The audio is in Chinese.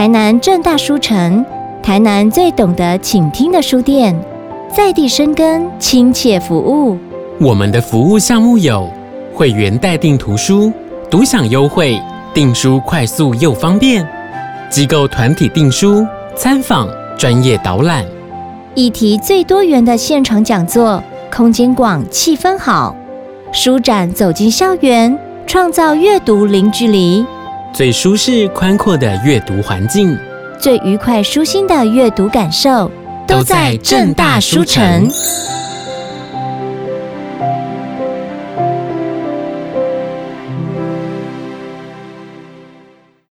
台南正大书城，台南最懂得倾听的书店，在地生根，亲切服务。我们的服务项目有会员代订图书、独享优惠、订书快速又方便；机构团体订书、参访、专业导览；议题最多元的现场讲座，空间广，气氛好；书展走进校园，创造阅读零距离。最舒适宽阔的阅读环境，最愉快舒心的阅读感受，都在正大书城。